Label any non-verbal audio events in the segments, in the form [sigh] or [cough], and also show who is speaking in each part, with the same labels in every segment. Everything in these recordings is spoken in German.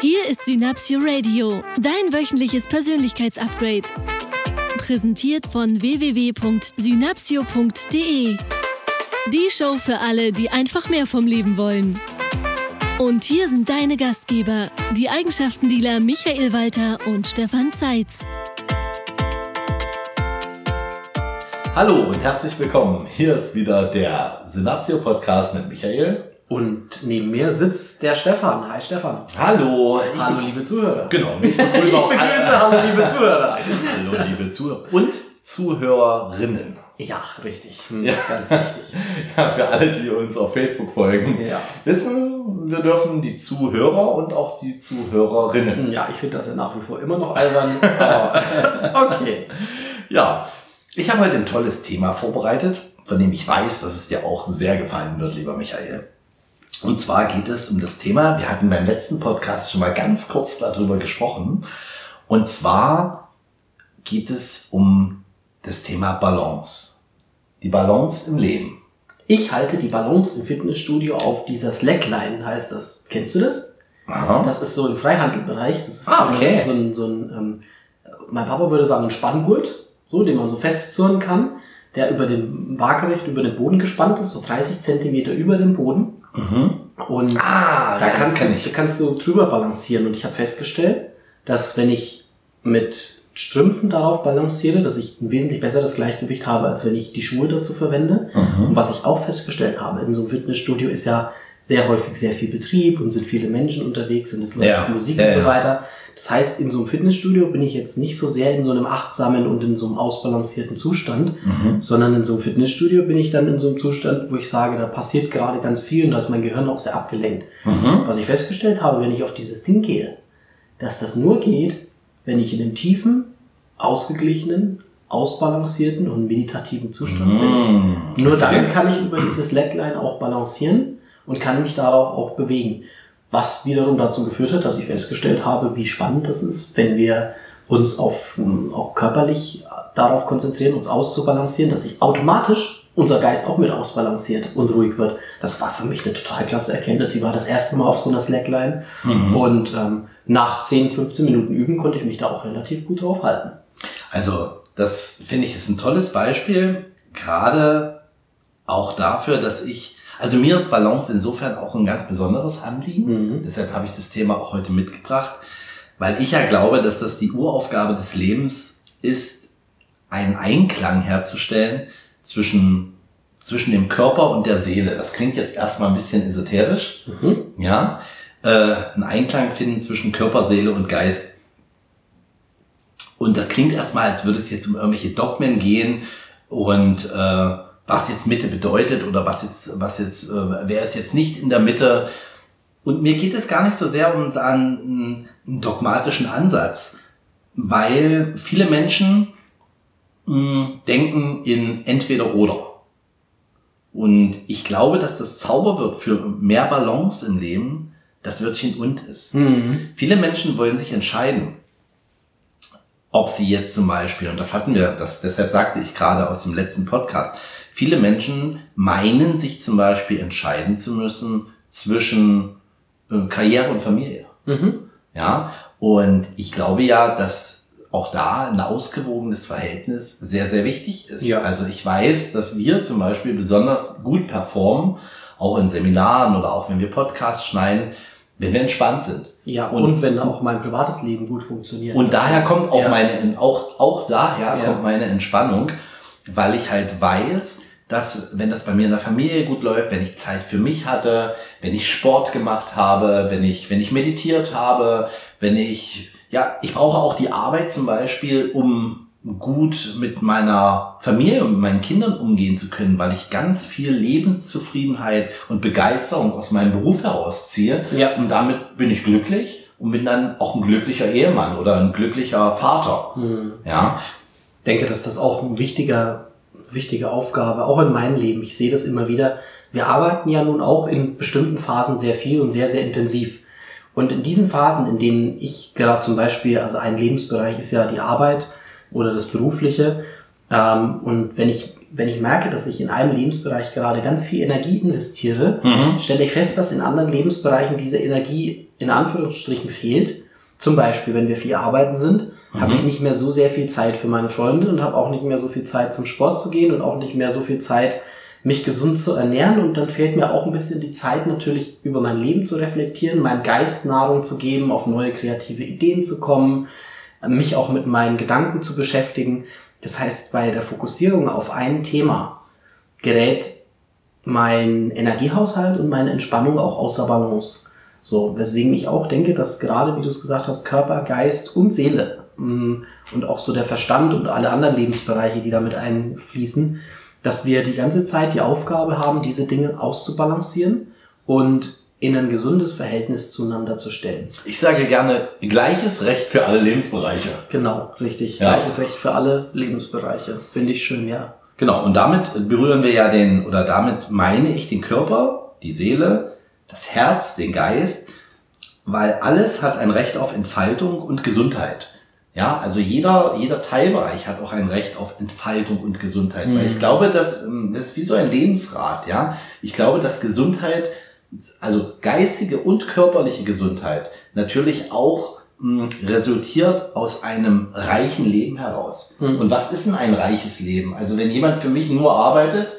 Speaker 1: Hier ist Synapsio Radio, dein wöchentliches Persönlichkeitsupgrade. Präsentiert von www.synapsio.de. Die Show für alle, die einfach mehr vom Leben wollen. Und hier sind deine Gastgeber, die Eigenschaftendealer Michael Walter und Stefan Zeitz.
Speaker 2: Hallo und herzlich willkommen. Hier ist wieder der Synapsio Podcast mit Michael.
Speaker 3: Und neben mir sitzt der Stefan. Hi Stefan.
Speaker 2: Hallo.
Speaker 3: Hallo liebe Zuhörer.
Speaker 2: Genau, ich begrüße auch
Speaker 3: Ich begrüße
Speaker 2: alle.
Speaker 3: hallo liebe Zuhörer.
Speaker 2: Hallo liebe Zuhörer und Zuhörerinnen.
Speaker 3: Ja, richtig. Hm,
Speaker 2: Ja.
Speaker 3: Ganz wichtig. [laughs]
Speaker 2: Ja, für alle, die uns auf Facebook folgen,
Speaker 3: Ja.
Speaker 2: wissen, wir dürfen die Zuhörer und auch die Zuhörerinnen.
Speaker 3: Ja, ich finde das ja nach wie vor immer noch albern. Aber [laughs] okay.
Speaker 2: Ja, ich habe heute ein tolles Thema vorbereitet, von dem ich weiß, dass es dir auch sehr gefallen wird, lieber Michael. Und zwar geht es um das Thema, wir hatten beim letzten Podcast schon mal ganz kurz darüber gesprochen. Und zwar geht es um das Thema Balance. Die Balance im Leben.
Speaker 3: Ich halte die Balance im Fitnessstudio auf dieser Slackline, heißt das. Kennst du das?
Speaker 2: Aha.
Speaker 3: Das ist so im Freihandelbereich. Das ist
Speaker 2: Ah,
Speaker 3: so,
Speaker 2: okay.
Speaker 3: ein, so ein, so ein ähm, mein Papa würde sagen, ein Spanngurt, so, den man so festzurren kann, der über den waagerecht über den Boden gespannt ist, so 30 Zentimeter über dem Boden. Und
Speaker 2: Ah,
Speaker 3: da
Speaker 2: ja,
Speaker 3: kannst,
Speaker 2: kenn
Speaker 3: du, da kannst du drüber balancieren. Und ich habe festgestellt, dass wenn ich mit Strümpfen darauf balanciere, dass ich ein wesentlich besseres Gleichgewicht habe, als wenn ich die Schuhe dazu verwende.
Speaker 2: Mhm.
Speaker 3: Und was ich auch festgestellt habe, in so einem Fitnessstudio ist ja sehr häufig sehr viel Betrieb und sind viele Menschen unterwegs und es läuft
Speaker 2: Ja,
Speaker 3: Musik
Speaker 2: ja,
Speaker 3: und so weiter. Das heißt, in so einem Fitnessstudio bin ich jetzt nicht so sehr in so einem achtsamen und in so einem ausbalancierten Zustand,
Speaker 2: Mhm.
Speaker 3: sondern in so einem Fitnessstudio bin ich dann in so einem Zustand, wo ich sage, da passiert gerade ganz viel und da ist mein Gehirn auch sehr abgelenkt.
Speaker 2: Mhm.
Speaker 3: Was ich festgestellt habe, wenn ich auf dieses Ding gehe, dass das nur geht, wenn ich in einem tiefen, ausgeglichenen, ausbalancierten und meditativen Zustand bin.
Speaker 2: Mhm.
Speaker 3: Nur dann kann ich über diese Slackline auch balancieren und kann mich darauf auch bewegen. Was wiederum dazu geführt hat, dass ich festgestellt habe, wie spannend das ist, wenn wir uns auf, ähm, auch körperlich darauf konzentrieren, uns auszubalancieren, dass sich automatisch unser Geist auch mit ausbalanciert und ruhig wird. Das war für mich eine total klasse Erkenntnis. Ich war das erste Mal auf so einer Slackline
Speaker 2: Mhm.
Speaker 3: und ähm, nach 10, 15 Minuten Üben konnte ich mich da auch relativ gut drauf halten.
Speaker 2: Also, das finde ich ist ein tolles Beispiel, gerade auch dafür, dass ich, also mir ist Balance insofern auch ein ganz besonderes Anliegen.
Speaker 3: Mhm.
Speaker 2: Deshalb habe ich das Thema auch heute mitgebracht, weil ich ja glaube, dass das die Uraufgabe des Lebens ist, einen Einklang herzustellen zwischen, zwischen dem Körper und der Seele. Das klingt jetzt erstmal ein bisschen esoterisch,
Speaker 3: Mhm.
Speaker 2: ja, äh, einen Einklang finden zwischen Körper, Seele und Geist. Und das klingt erstmal, als würde es jetzt um irgendwelche Dogmen gehen und äh, was jetzt Mitte bedeutet oder was jetzt, was jetzt, äh, wer ist jetzt nicht in der Mitte. Und mir geht es gar nicht so sehr um so einen, einen dogmatischen Ansatz, weil viele Menschen mh, denken in entweder oder. Und ich glaube, dass das Zauberwort für mehr Balance im Leben das Wörtchen und ist.
Speaker 3: Mhm.
Speaker 2: Viele Menschen wollen sich entscheiden, ob sie jetzt zum Beispiel, und das hatten wir, das, deshalb sagte ich gerade aus dem letzten Podcast, viele Menschen meinen sich zum Beispiel entscheiden zu müssen zwischen äh, Karriere und Familie.
Speaker 3: Mhm.
Speaker 2: Ja, und ich glaube ja, dass auch da ein ausgewogenes Verhältnis sehr, sehr wichtig ist.
Speaker 3: Ja.
Speaker 2: Also ich weiß, dass wir zum Beispiel besonders gut performen, auch in Seminaren oder auch wenn wir Podcasts schneiden, wenn wir entspannt sind.
Speaker 3: Ja,
Speaker 2: Und-
Speaker 3: und, wenn auch mein privates Leben gut funktioniert.
Speaker 2: Und daher kommt auch
Speaker 3: Ja.
Speaker 2: meine, auch, auch daher
Speaker 3: Ja.
Speaker 2: kommt meine Entspannung, weil ich halt weiß, dass wenn das bei mir in der Familie gut läuft, wenn ich Zeit für mich hatte, wenn ich Sport gemacht habe, wenn ich, wenn ich meditiert habe, wenn ich, ja, ich brauche auch die Arbeit zum Beispiel, um gut mit meiner Familie und mit meinen Kindern umgehen zu können, weil ich ganz viel Lebenszufriedenheit und Begeisterung aus meinem Beruf herausziehe.
Speaker 3: Ja.
Speaker 2: Und damit bin ich glücklich und bin dann auch ein glücklicher Ehemann oder ein glücklicher Vater.
Speaker 3: Hm.
Speaker 2: Ja,
Speaker 3: Ich denke, dass das auch ein wichtiger, wichtige Aufgabe, auch in meinem Leben. Ich sehe das immer wieder. Wir arbeiten ja nun auch in bestimmten Phasen sehr viel und sehr, sehr intensiv. Und in diesen Phasen, in denen ich gerade zum Beispiel, also ein Lebensbereich ist ja die Arbeit oder das Berufliche. Ähm, und wenn ich wenn ich merke, dass ich in einem Lebensbereich gerade ganz viel Energie investiere, mhm. stelle ich fest, dass in anderen Lebensbereichen diese Energie in Anführungsstrichen fehlt. Zum Beispiel, wenn wir viel arbeiten sind, mhm. habe ich nicht mehr so sehr viel Zeit für meine Freunde und habe auch nicht mehr so viel Zeit zum Sport zu gehen und auch nicht mehr so viel Zeit, mich gesund zu ernähren. Und dann fehlt mir auch ein bisschen die Zeit, natürlich über mein Leben zu reflektieren, meinem Geist Nahrung zu geben, auf neue kreative Ideen zu kommen, mich auch mit meinen Gedanken zu beschäftigen. Das heißt, bei der Fokussierung auf ein Thema gerät mein Energiehaushalt und meine Entspannung auch außer Balance. So, weswegen ich auch denke, dass gerade, wie du es gesagt hast, Körper, Geist und Seele und auch so der Verstand und alle anderen Lebensbereiche, die damit einfließen, dass wir die ganze Zeit die Aufgabe haben, diese Dinge auszubalancieren und in ein gesundes Verhältnis zueinander zu stellen.
Speaker 2: Ich sage gerne gleiches Recht für alle Lebensbereiche.
Speaker 3: Genau, richtig. Ja. Gleiches Recht für alle Lebensbereiche. Finde ich schön, ja.
Speaker 2: Genau, und damit berühren wir ja den, oder damit meine ich den Körper, die Seele, das Herz, den Geist, weil alles hat ein Recht auf Entfaltung und Gesundheit. Ja, also jeder, jeder Teilbereich hat auch ein Recht auf Entfaltung und Gesundheit. Mhm. Weil ich glaube, dass, ähm, das ist wie so ein Lebensrat, ja. Ich glaube, dass Gesundheit also geistige und körperliche Gesundheit natürlich auch mh, hm, resultiert aus einem reichen Leben heraus. Mhm. Und was ist denn ein reiches Leben? Also wenn jemand für mich nur arbeitet,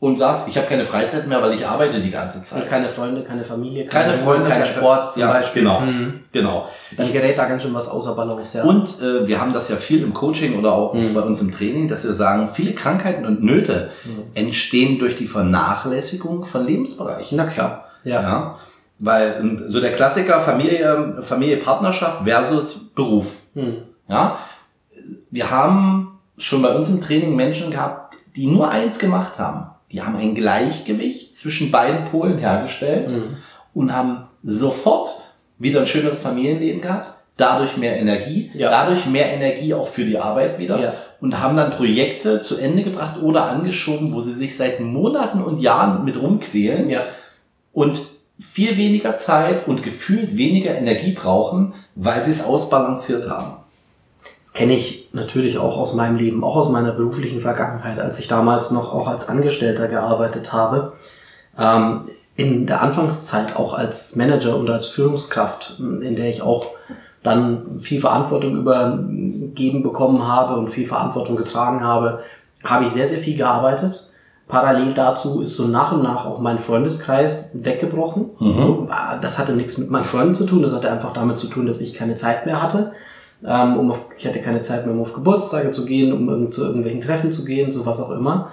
Speaker 2: und sagt, ich habe keine Freizeit mehr, weil ich arbeite die ganze Zeit.
Speaker 3: Keine Freunde, keine Familie,
Speaker 2: keine, keine Freunde, kein Sport zum
Speaker 3: ja,
Speaker 2: Beispiel. Genau, mhm. genau.
Speaker 3: Dann gerät da ganz schön was außer Balance.
Speaker 2: Ja. Und äh, wir haben das ja viel im Coaching oder auch mhm. bei uns im Training, dass wir sagen, viele Krankheiten und Nöte mhm. entstehen durch die Vernachlässigung von Lebensbereichen.
Speaker 3: Na klar.
Speaker 2: Ja. ja. Weil ähm, so der Klassiker Familie, Familie, Partnerschaft versus Beruf. Mhm. Ja. Wir haben schon bei uns im Training Menschen gehabt, die nur eins gemacht haben die haben ein Gleichgewicht zwischen beiden Polen hergestellt mhm. und haben sofort wieder ein schöneres Familienleben gehabt, dadurch mehr Energie, ja. dadurch mehr Energie auch für die Arbeit wieder ja. und haben dann Projekte zu Ende gebracht oder angeschoben, wo sie sich seit Monaten und Jahren mit rumquälen ja. und viel weniger Zeit und gefühlt weniger Energie brauchen, weil sie es ausbalanciert haben.
Speaker 3: Das kenne ich natürlich auch aus meinem Leben, auch aus meiner beruflichen Vergangenheit, als ich damals noch auch als Angestellter gearbeitet habe. Ähm, in der Anfangszeit auch als Manager und als Führungskraft, in der ich auch dann viel Verantwortung übergeben bekommen habe und viel Verantwortung getragen habe, habe ich sehr, sehr viel gearbeitet. Parallel dazu ist so nach und nach auch mein Freundeskreis weggebrochen. Mhm. Das hatte nichts mit meinen Freunden zu tun, das hatte einfach damit zu tun, dass ich keine Zeit mehr hatte ähm, um auf, ich hatte keine Zeit mehr, um auf Geburtstage zu gehen, um irgend, zu irgendwelchen Treffen zu gehen, so was auch immer.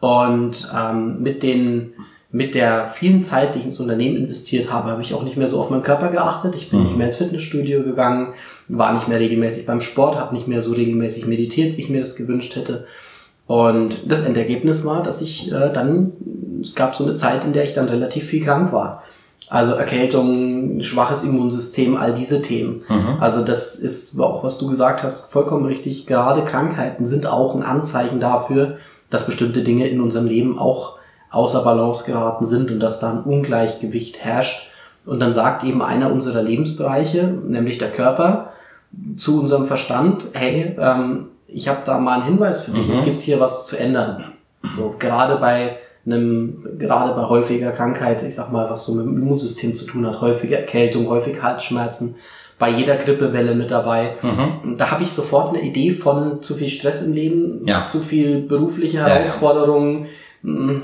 Speaker 3: Und ähm, mit den mit der vielen Zeit, die ich ins Unternehmen investiert habe, habe ich auch nicht mehr so auf meinen Körper geachtet. Ich bin mhm. nicht mehr ins Fitnessstudio gegangen, war nicht mehr regelmäßig beim Sport, habe nicht mehr so regelmäßig meditiert, wie ich mir das gewünscht hätte. Und das Endergebnis war, dass ich äh, dann, es gab so eine Zeit, in der ich dann relativ viel krank war. Also Erkältung, schwaches Immunsystem, all diese Themen. Mhm. Also das ist auch, was du gesagt hast, vollkommen richtig. Gerade Krankheiten sind auch ein Anzeichen dafür, dass bestimmte Dinge in unserem Leben auch außer Balance geraten sind und dass da ein Ungleichgewicht herrscht. Und dann sagt eben einer unserer Lebensbereiche, nämlich der Körper, zu unserem Verstand, hey, ähm, ich habe da mal einen Hinweis für dich, mhm. es gibt hier was zu ändern. So, gerade bei einem, gerade bei häufiger Krankheit, ich sag mal, was so mit dem Immunsystem zu tun hat, häufige Erkältung, häufig Halsschmerzen, bei jeder Grippewelle mit dabei. Mhm. Da habe ich sofort eine Idee von zu viel Stress im Leben, ja. zu viel berufliche Herausforderungen, ja, ja. Hm,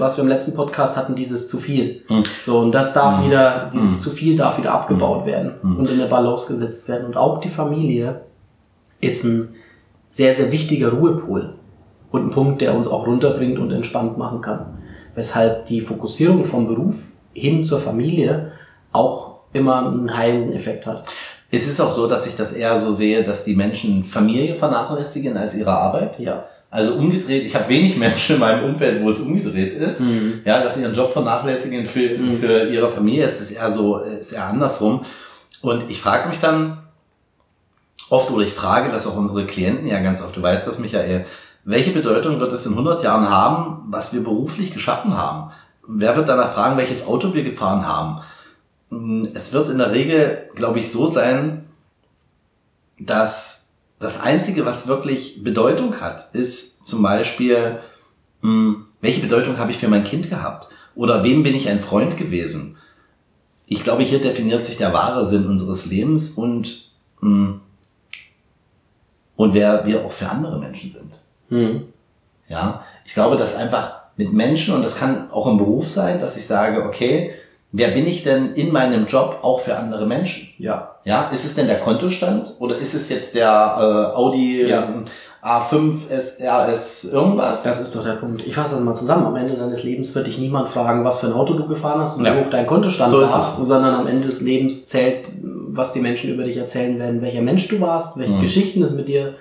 Speaker 3: was wir im letzten Podcast hatten, dieses zu viel. Mhm. So, und das darf mhm. wieder, dieses mhm. zu viel darf wieder abgebaut mhm. werden mhm. und in eine Balance gesetzt werden. Und auch die Familie ist ein sehr, sehr wichtiger Ruhepol und ein Punkt, der uns auch runterbringt und entspannt machen kann. Weshalb die Fokussierung vom Beruf hin zur Familie auch immer einen heilenden Effekt hat.
Speaker 2: Es ist auch so, dass ich das eher so sehe, dass die Menschen Familie vernachlässigen als ihre Arbeit.
Speaker 3: Ja.
Speaker 2: Also umgedreht, ich habe wenig Menschen in meinem Umfeld, wo es umgedreht ist, mhm. ja, dass sie ihren Job vernachlässigen für, mhm. für ihre Familie. Es ist eher so, es ist eher andersrum. Und ich frage mich dann oft, oder ich frage das auch unsere Klienten ja ganz oft, du weißt das, Michael, welche Bedeutung wird es in 100 Jahren haben, was wir beruflich geschaffen haben? Wer wird danach fragen, welches Auto wir gefahren haben? Es wird in der Regel, glaube ich, so sein, dass das Einzige, was wirklich Bedeutung hat, ist zum Beispiel, mh, welche Bedeutung habe ich für mein Kind gehabt? Oder wem bin ich ein Freund gewesen? Ich glaube, hier definiert sich der wahre Sinn unseres Lebens und, mh, und wer wir auch für andere Menschen sind.
Speaker 3: Mhm.
Speaker 2: Ja, ich glaube, dass einfach mit Menschen, und das kann auch im Beruf sein, dass ich sage, okay, wer bin ich denn in meinem Job auch für andere Menschen?
Speaker 3: Ja.
Speaker 2: Ja, ist es denn der Kontostand oder ist es jetzt der äh, Audi
Speaker 3: Ja.
Speaker 2: ähm, A5 SRS irgendwas?
Speaker 3: Das ist doch der Punkt. Ich fasse das mal zusammen. Am Ende deines Lebens wird dich niemand fragen, was für ein Auto du gefahren hast und
Speaker 2: Ja.
Speaker 3: wie hoch dein Kontostand
Speaker 2: So ist
Speaker 3: war,
Speaker 2: es.
Speaker 3: sondern am Ende des Lebens zählt, was die Menschen über dich erzählen werden, welcher Mensch du warst, welche
Speaker 2: Mhm.
Speaker 3: Geschichten es mit dir,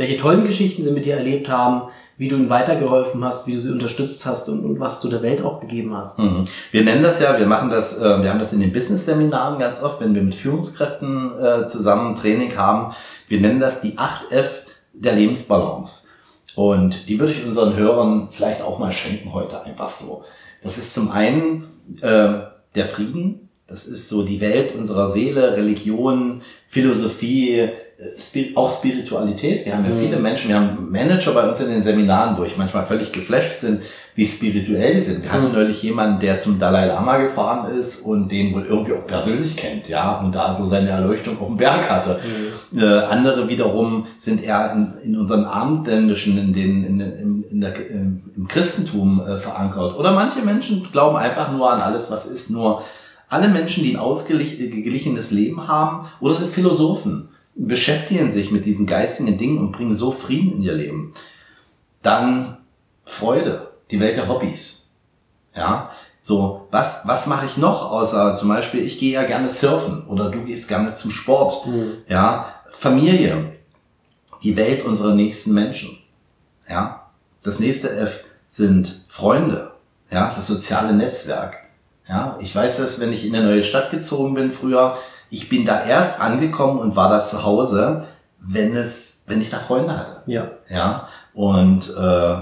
Speaker 3: welche tollen Geschichten sie mit dir erlebt haben, wie du ihnen weitergeholfen hast, wie du sie unterstützt hast und, und was du der Welt auch gegeben hast.
Speaker 2: Mhm. Wir nennen das ja, wir machen das, äh, wir haben das in den Business-Seminaren ganz oft, wenn wir mit Führungskräften äh, zusammen Training haben. Wir nennen das die 8F der Lebensbalance. Und die würde ich unseren Hörern vielleicht auch mal schenken heute einfach so. Das ist zum einen äh, der Frieden, das ist so die Welt unserer Seele, Religion, Philosophie, auch Spiritualität. Wir haben ja
Speaker 3: Mhm.
Speaker 2: viele Menschen, wir haben Manager bei uns in den Seminaren, wo ich manchmal völlig geflasht sind, wie spirituell die sind. Wir hatten
Speaker 3: Mhm.
Speaker 2: neulich jemanden, der zum Dalai Lama gefahren ist und den wohl irgendwie auch persönlich kennt, ja, und da so seine Erleuchtung auf dem Berg hatte. Äh, andere wiederum sind eher in, in unseren Abendländischen, in den, in, in, in der, im, im Christentum äh, verankert. Oder manche Menschen glauben einfach nur an alles, was ist. Nur alle Menschen, die ein ausgeglichenes Leben haben oder sind Philosophen, beschäftigen sich mit diesen geistigen Dingen und bringen so Frieden in ihr Leben. Dann Freude, die Welt der Hobbys. Ja, so, was, was mache ich noch außer zum Beispiel, ich gehe ja gerne surfen oder du gehst gerne zum Sport.
Speaker 3: Mhm.
Speaker 2: Ja, Familie, die Welt unserer nächsten Menschen. Ja, das nächste F sind Freunde. Ja, das soziale Netzwerk. Ja, ich weiß das, wenn ich in eine neue Stadt gezogen bin früher, ich bin da erst angekommen und war da zu Hause, wenn es, wenn ich da Freunde hatte.
Speaker 3: Ja.
Speaker 2: Ja, und äh,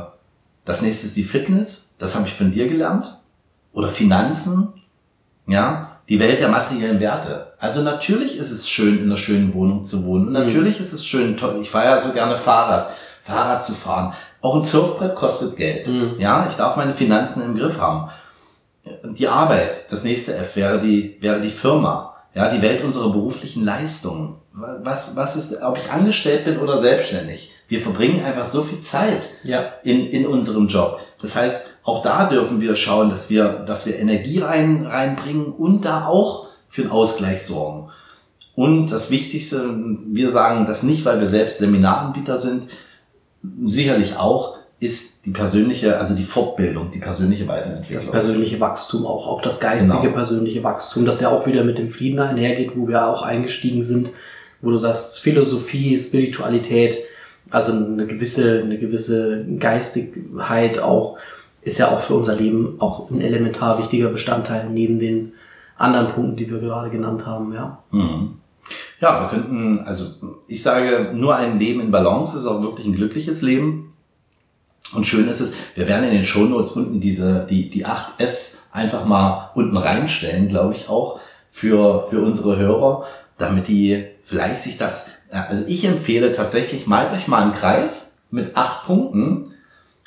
Speaker 2: das nächste ist die Fitness, das habe ich von dir gelernt. Oder Finanzen, ja, die Welt der materiellen Werte. Also natürlich ist es schön, in einer schönen Wohnung zu wohnen. Und natürlich ist es schön, toll. Ich fahre ja so gerne Fahrrad, Fahrrad zu fahren. Auch ein Surfbrett kostet Geld.
Speaker 3: Mhm.
Speaker 2: Ja, ich darf meine Finanzen im Griff haben. Die Arbeit, das nächste F wäre die, wäre die Firma. Ja, die Welt unserer beruflichen Leistungen. Was, was ist, ob ich angestellt bin oder selbstständig? Wir verbringen einfach so viel Zeit
Speaker 3: Ja.
Speaker 2: in, in unserem Job. Das heißt, auch da dürfen wir schauen, dass wir, dass wir Energie rein, reinbringen und da auch für einen Ausgleich sorgen. Und das Wichtigste, wir sagen das nicht, weil wir selbst Seminaranbieter sind, sicherlich auch, ist die persönliche, also die Fortbildung, die persönliche
Speaker 3: Das
Speaker 2: Weiterentwicklung.
Speaker 3: persönliche Wachstum auch, auch das geistige
Speaker 2: Genau.
Speaker 3: persönliche Wachstum, das ja auch wieder mit dem Frieden einhergeht, wo wir auch eingestiegen sind, wo du sagst, Philosophie, Spiritualität, also eine gewisse, eine gewisse Geistigkeit auch, ist ja auch für unser Leben auch ein elementar wichtiger Bestandteil neben den anderen Punkten, die wir gerade genannt haben, ja.
Speaker 2: Mhm. Ja, wir könnten, also ich sage, nur ein Leben in Balance ist auch wirklich ein glückliches Leben. Und schön ist es, wir werden in den Shownotes unten diese, die, die acht Fs einfach mal unten reinstellen, glaube ich auch, für, für unsere Hörer, damit die vielleicht sich das, ja, also ich empfehle tatsächlich, malt euch mal einen Kreis mit acht Punkten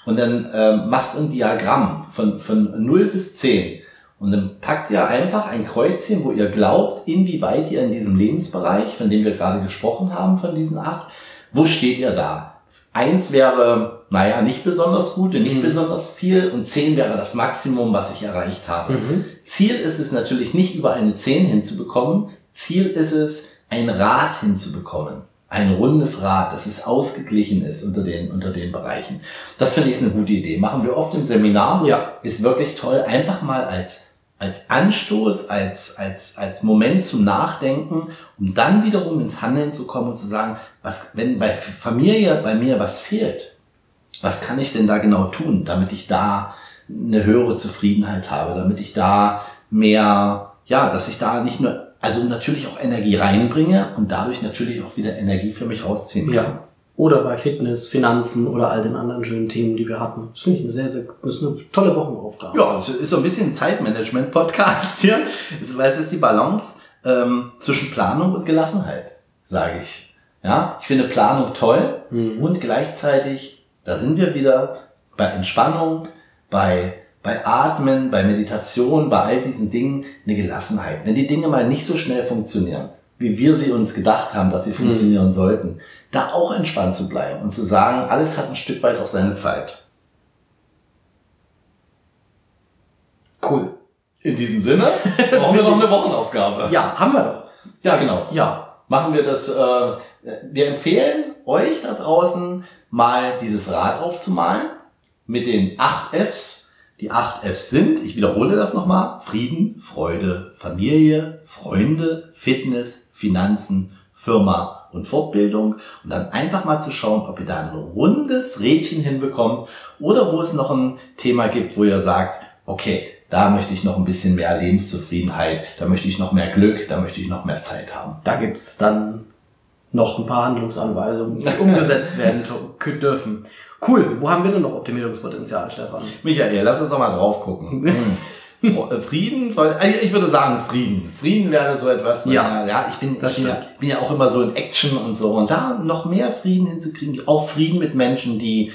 Speaker 2: und dann ähm, macht's ein Diagramm von, von 0 bis 10. Und dann packt ihr einfach ein Kreuzchen, wo ihr glaubt, inwieweit ihr in diesem Lebensbereich, von dem wir gerade gesprochen haben, von diesen acht, wo steht ihr da? Eins wäre, naja, nicht besonders gut und nicht
Speaker 3: Mhm.
Speaker 2: besonders viel und zehn wäre das Maximum, was ich erreicht habe.
Speaker 3: Mhm.
Speaker 2: Ziel ist es natürlich nicht über eine 10 hinzubekommen. Ziel ist es, ein Rad hinzubekommen. Ein rundes Rad, das es ausgeglichen ist unter den, unter den Bereichen. Das finde ich ist eine gute Idee. Machen wir oft im Seminar.
Speaker 3: Ja.
Speaker 2: Ist wirklich toll. Einfach mal als, als Anstoß, als, als, als Moment zum Nachdenken, um dann wiederum ins Handeln zu kommen und zu sagen, was, wenn bei Familie bei mir was fehlt, was kann ich denn da genau tun, damit ich da eine höhere Zufriedenheit habe, damit ich da mehr, ja, dass ich da nicht nur, also natürlich auch Energie reinbringe und dadurch natürlich auch wieder Energie für mich rausziehen kann.
Speaker 3: Ja. Oder bei Fitness, Finanzen oder all den anderen schönen Themen, die wir hatten. Das finde ich eine sehr, sehr, das ist eine tolle Wochenaufgabe.
Speaker 2: Ja, es ist so ein bisschen ein Zeitmanagement-Podcast hier. Es- Weil es ist die Balance ähm, zwischen Planung und Gelassenheit, sage ich. Ja, ich finde Planung toll und gleichzeitig, da sind wir wieder bei Entspannung, bei, bei Atmen, bei Meditation, bei all diesen Dingen eine Gelassenheit. Wenn die Dinge mal nicht so schnell funktionieren, wie wir sie uns gedacht haben, dass sie funktionieren sollten, da auch entspannt zu bleiben und zu sagen, alles hat ein Stück weit auch seine Zeit.
Speaker 3: Cool.
Speaker 2: In diesem Sinne brauchen wir noch eine Wochenaufgabe.
Speaker 3: Ja, haben wir doch.
Speaker 2: Ja, genau.
Speaker 3: Ja.
Speaker 2: Machen wir das, äh, wir empfehlen euch da draußen mal dieses Rad aufzumalen mit den acht Fs. Die acht Fs sind, ich wiederhole das nochmal, Frieden, Freude, Familie, Freunde, Fitness, Finanzen, Firma und Fortbildung. Und dann einfach mal zu schauen, ob ihr da ein rundes Rädchen hinbekommt oder wo es noch ein Thema gibt, wo ihr sagt, okay, da möchte ich noch ein bisschen mehr Lebenszufriedenheit, da möchte ich noch mehr Glück, da möchte ich noch mehr Zeit haben.
Speaker 3: Da gibt's dann noch ein paar Handlungsanweisungen, umgesetzt werden dürfen. Cool. Wo haben wir denn noch Optimierungspotenzial, Stefan?
Speaker 2: Michael, lass uns doch mal drauf gucken. [laughs] Hm. Äh, Frieden, äh, ich würde sagen Frieden. Frieden wäre so etwas,
Speaker 3: Ja,
Speaker 2: ja, ja ich bin, ich bin, ja, bin ja auch immer so in Action und so. Und da noch mehr Frieden hinzukriegen, auch Frieden mit Menschen, die,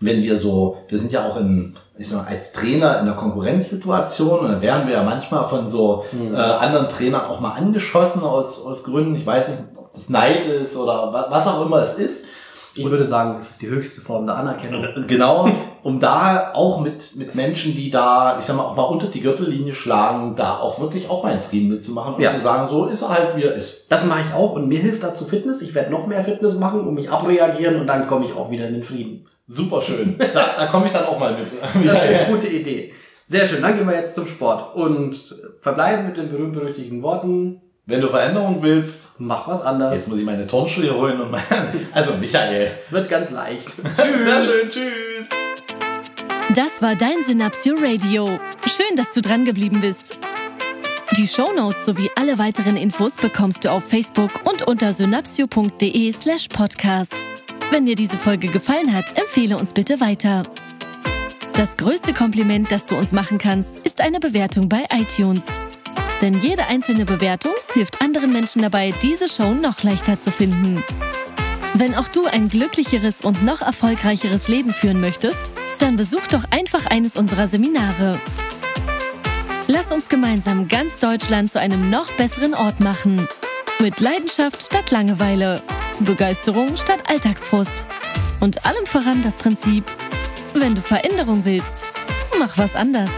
Speaker 2: wenn wir so, wir sind ja auch in, ich sag mal, als Trainer in einer Konkurrenzsituation und dann werden wir ja manchmal von so
Speaker 3: Hm.
Speaker 2: äh, anderen Trainern auch mal angeschossen aus, aus Gründen, ich weiß nicht, ob das Neid ist oder wa- was auch immer es ist.
Speaker 3: Ich würde sagen, das ist die höchste Form der Anerkennung.
Speaker 2: Genau, um da auch mit, mit Menschen, die da, ich sag mal, auch mal unter die Gürtellinie schlagen, da auch wirklich auch meinen Frieden mitzumachen und
Speaker 3: Ja.
Speaker 2: zu sagen, so ist er halt, wie er ist.
Speaker 3: Das mache ich auch und mir hilft dazu Fitness. Ich werde noch mehr Fitness machen und mich abreagieren und dann komme ich auch wieder in den Frieden.
Speaker 2: Super schön. Da, da komme ich dann auch mal mit.
Speaker 3: Das ist eine gute Idee. Sehr schön. Dann gehen wir jetzt zum Sport und verbleiben mit den berühmt-berüchtigten Worten.
Speaker 2: Wenn du Veränderung willst,
Speaker 3: Mach was anderes.
Speaker 2: jetzt muss ich meine Turnschuhe holen und mein, also Michael.
Speaker 3: Es wird ganz leicht. [laughs]
Speaker 2: Sehr
Speaker 3: Tschüss.
Speaker 2: schön, tschüss.
Speaker 1: Das war dein Synapsio Radio. Schön, dass du dran geblieben bist. Die Shownotes sowie alle weiteren Infos bekommst du auf Facebook und unter synapsio.de slash podcast. Wenn dir diese Folge gefallen hat, empfehle uns bitte weiter. Das größte Kompliment, das du uns machen kannst, ist eine Bewertung bei iTunes. Denn jede einzelne Bewertung hilft anderen Menschen dabei, diese Show noch leichter zu finden. Wenn auch du ein glücklicheres und noch erfolgreicheres Leben führen möchtest, dann besuch doch einfach eines unserer Seminare. Lass uns gemeinsam ganz Deutschland zu einem noch besseren Ort machen. Mit Leidenschaft statt Langeweile, Begeisterung statt Alltagsfrust und allem voran das Prinzip, wenn du Veränderung willst, mach was anders.